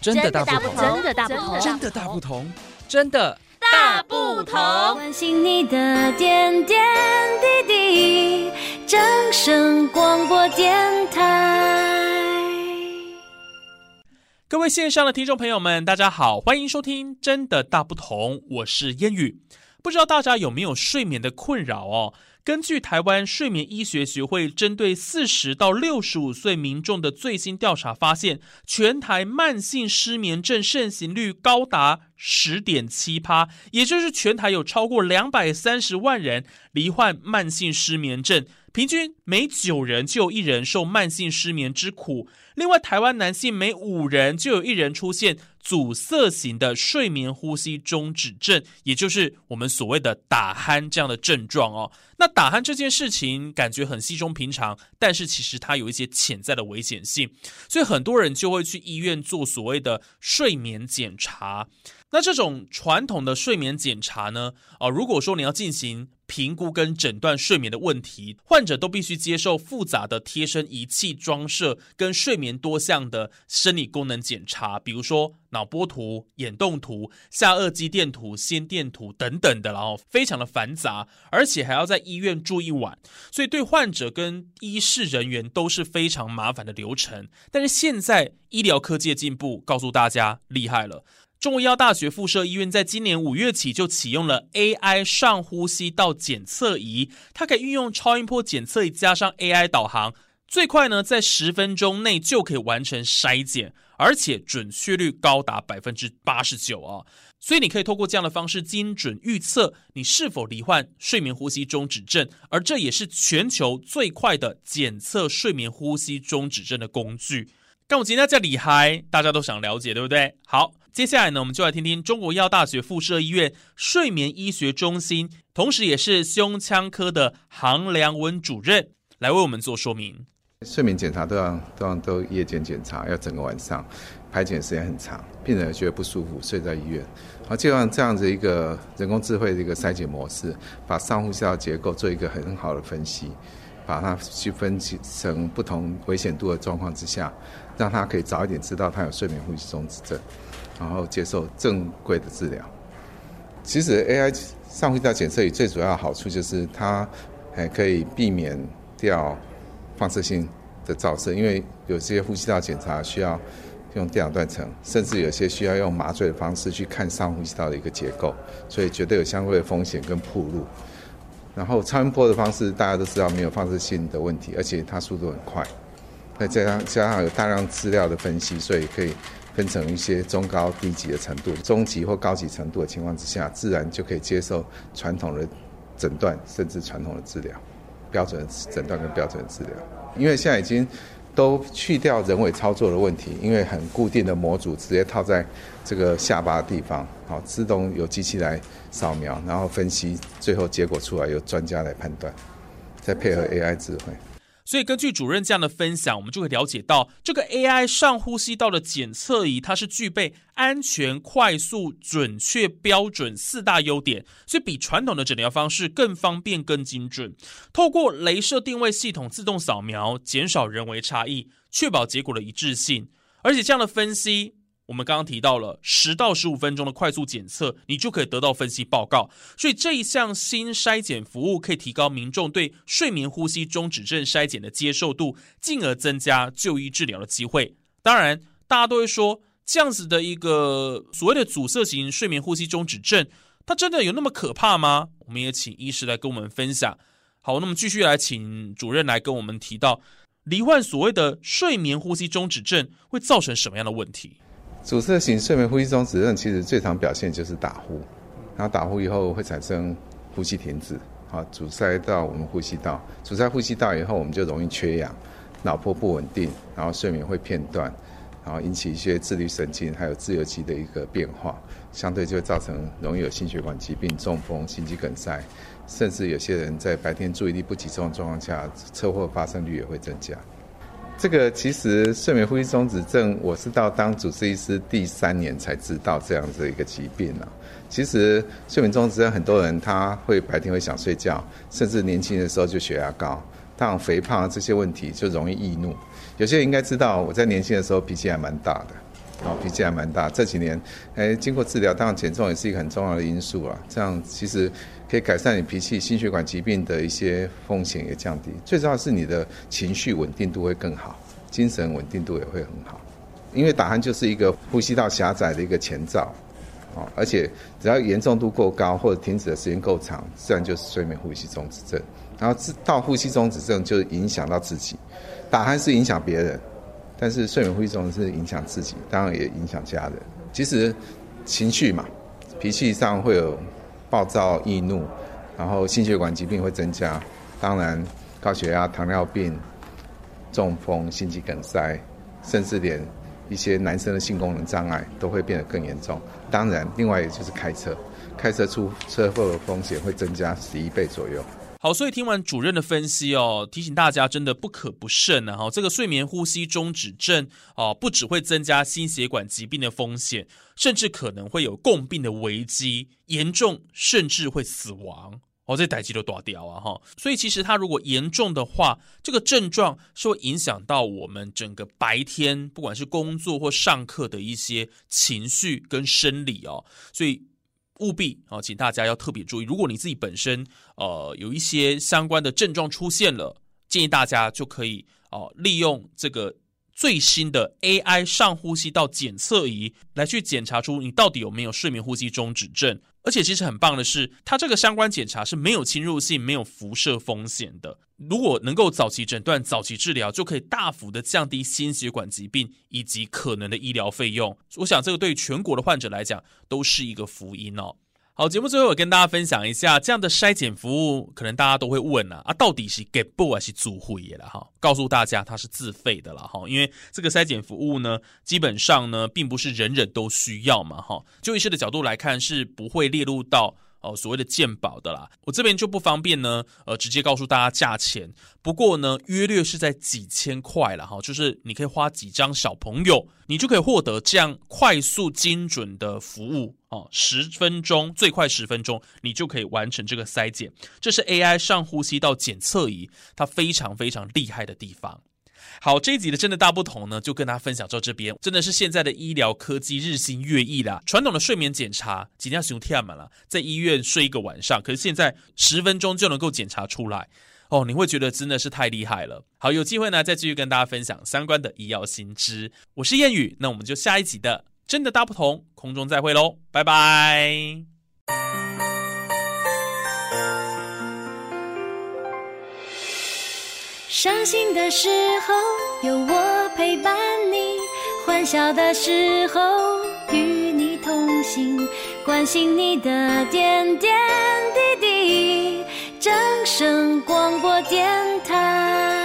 真的大不同，真的大不同，真的大不同，真的大不同。关心你的点点滴滴，掌声广播电台。各位线上的听众朋友们，大家好，欢迎收听《真的大不同》，我是烟雨。不知道大家有没有睡眠的困扰哦？根据台湾睡眠医学学会针对四十到六十五岁民众的最新调查发现，全台慢性失眠症盛行率高达十点七趴，也就是全台有超过两百三十万人罹患慢性失眠症，平均每九人就有一人受慢性失眠之苦。另外，台湾男性每五人就有一人出现阻塞型的睡眠呼吸中止症，也就是我们所谓的打鼾这样的症状哦。那打鼾这件事情感觉很稀松平常，但是其实它有一些潜在的危险性，所以很多人就会去医院做所谓的睡眠检查。那这种传统的睡眠检查呢，啊，如果说你要进行评估跟诊断睡眠的问题，患者都必须接受复杂的贴身仪器装设跟睡眠多项的生理功能检查，比如说脑波图、眼动图、下颚肌电图、心电图等等的，然后非常的繁杂，而且还要在医院住一晚，所以对患者跟医事人员都是非常麻烦的流程。但是现在医疗科技的进步，告诉大家厉害了。中医药大学附设医院在今年五月起就启用了 AI 上呼吸道检测仪，它可以运用超音波检测仪加上 AI 导航，最快呢在十分钟内就可以完成筛检，而且准确率高达百分之八十九啊！所以你可以透过这样的方式精准预测你是否罹患睡眠呼吸中止症，而这也是全球最快的检测睡眠呼吸中止症的工具。但我今天叫厉害，大家都想了解，对不对？好。接下来呢，我们就来听听中国医药大学附设医院睡眠医学中心，同时也是胸腔科的杭良文主任来为我们做说明。睡眠检查都要都要都夜间检查，要整个晚上，排检时间很长，病人觉得不舒服，睡在医院。好，就像这样子一个人工智慧的一个筛检模式，把上呼吸道结构做一个很好的分析，把它去分析成不同危险度的状况之下，让他可以早一点知道他有睡眠呼吸中止症。然后接受正规的治疗。其实 AI 上呼吸道检测仪最主要的好处就是它还可以避免掉放射性的照射，因为有些呼吸道检查需要用电脑断层，甚至有些需要用麻醉的方式去看上呼吸道的一个结构，所以绝对有相对的风险跟暴露。然后超音波的方式大家都知道没有放射性的问题，而且它速度很快，再加上加上有大量资料的分析，所以可以。分成一些中高低级的程度，中级或高级程度的情况之下，自然就可以接受传统的诊断，甚至传统的治疗，标准诊断跟标准治疗。因为现在已经都去掉人为操作的问题，因为很固定的模组直接套在这个下巴的地方，好，自动由机器来扫描，然后分析，最后结果出来由专家来判断，再配合 AI 智慧。所以，根据主任这样的分享，我们就会了解到，这个 AI 上呼吸道的检测仪，它是具备安全、快速、准确、标准四大优点，所以比传统的诊疗方式更方便、更精准。透过镭射定位系统自动扫描，减少人为差异，确保结果的一致性。而且，这样的分析。我们刚刚提到了十到十五分钟的快速检测，你就可以得到分析报告。所以这一项新筛检服务可以提高民众对睡眠呼吸中止症筛检的接受度，进而增加就医治疗的机会。当然，大家都会说，这样子的一个所谓的阻塞型睡眠呼吸中止症，它真的有那么可怕吗？我们也请医师来跟我们分享。好，那么继续来请主任来跟我们提到，罹患所谓的睡眠呼吸中止症会造成什么样的问题？阻塞型睡眠呼吸中止症其实最常表现就是打呼，然后打呼以后会产生呼吸停止，好，阻塞到我们呼吸道，阻塞呼吸道以后我们就容易缺氧，脑波不稳定，然后睡眠会片段，然后引起一些自律神经还有自由基的一个变化，相对就会造成容易有心血管疾病、中风、心肌梗塞，甚至有些人在白天注意力不集中的状况下，车祸发生率也会增加。这个其实睡眠呼吸中止症，我是到当主治医师第三年才知道这样子一个疾病啊。其实睡眠中止症很多人他会白天会想睡觉，甚至年轻的时候就血压高，当肥胖这些问题就容易易怒。有些人应该知道，我在年轻的时候脾气还蛮大的，哦，脾气还蛮大。这几年，哎，经过治疗，当然减重也是一个很重要的因素啊。这样其实可以改善你脾气、心血管疾病的一些风险也降低。最重要是你的情绪稳定度会更好，精神稳定度也会很好。因为打鼾就是一个呼吸道狭窄的一个前兆，哦，而且只要严重度过高或者停止的时间够长，自然就是睡眠呼吸中止症。然后到呼吸中止症就影响到自己，打鼾是影响别人。但是睡眠呼吸中是影响自己，当然也影响家人。其实情绪嘛，脾气上会有暴躁易怒，然后心血管疾病会增加，当然高血压、糖尿病、中风、心肌梗塞，甚至连一些男生的性功能障碍都会变得更严重。当然，另外也就是开车，开车出车祸的风险会增加十一倍左右。好，所以听完主任的分析哦，提醒大家真的不可不慎呢。哈，这个睡眠呼吸中止症哦，不只会增加心血管疾病的风险，甚至可能会有共病的危机，严重甚至会死亡哦。这代志都大掉啊哈。所以其实它如果严重的话，这个症状是会影响到我们整个白天，不管是工作或上课的一些情绪跟生理哦。所以。务必啊，请大家要特别注意。如果你自己本身呃有一些相关的症状出现了，建议大家就可以哦利用这个最新的 AI 上呼吸道检测仪来去检查出你到底有没有睡眠呼吸中止症。而且其实很棒的是，它这个相关检查是没有侵入性、没有辐射风险的。如果能够早期诊断、早期治疗，就可以大幅的降低心血管疾病以及可能的医疗费用。我想这个对全国的患者来讲都是一个福音哦。好，节目最后我跟大家分享一下这样的筛检服务，可能大家都会问啊，啊，到底是给不还是自费的了哈？告诉大家，它是自费的了哈，因为这个筛检服务呢，基本上呢，并不是人人都需要嘛哈。就医师的角度来看，是不会列入到。哦，所谓的健保的啦，我这边就不方便呢，呃，直接告诉大家价钱。不过呢，约略是在几千块了哈，就是你可以花几张小朋友，你就可以获得这样快速精准的服务哦，十分钟最快十分钟，你就可以完成这个筛检。这是 AI 上呼吸道检测仪，它非常非常厉害的地方。好，这一集的真的大不同呢，就跟大家分享到这边。真的是现在的医疗科技日新月异啦。传统的睡眠检查，今天要用天满了，在医院睡一个晚上，可是现在十分钟就能够检查出来哦，你会觉得真的是太厉害了。好，有机会呢，再继续跟大家分享相关的医药新知。我是谚语，那我们就下一集的真的大不同空中再会喽，拜拜。伤心的时候有我陪伴你，欢笑的时候与你同行，关心你的点点滴滴。正声广播电台。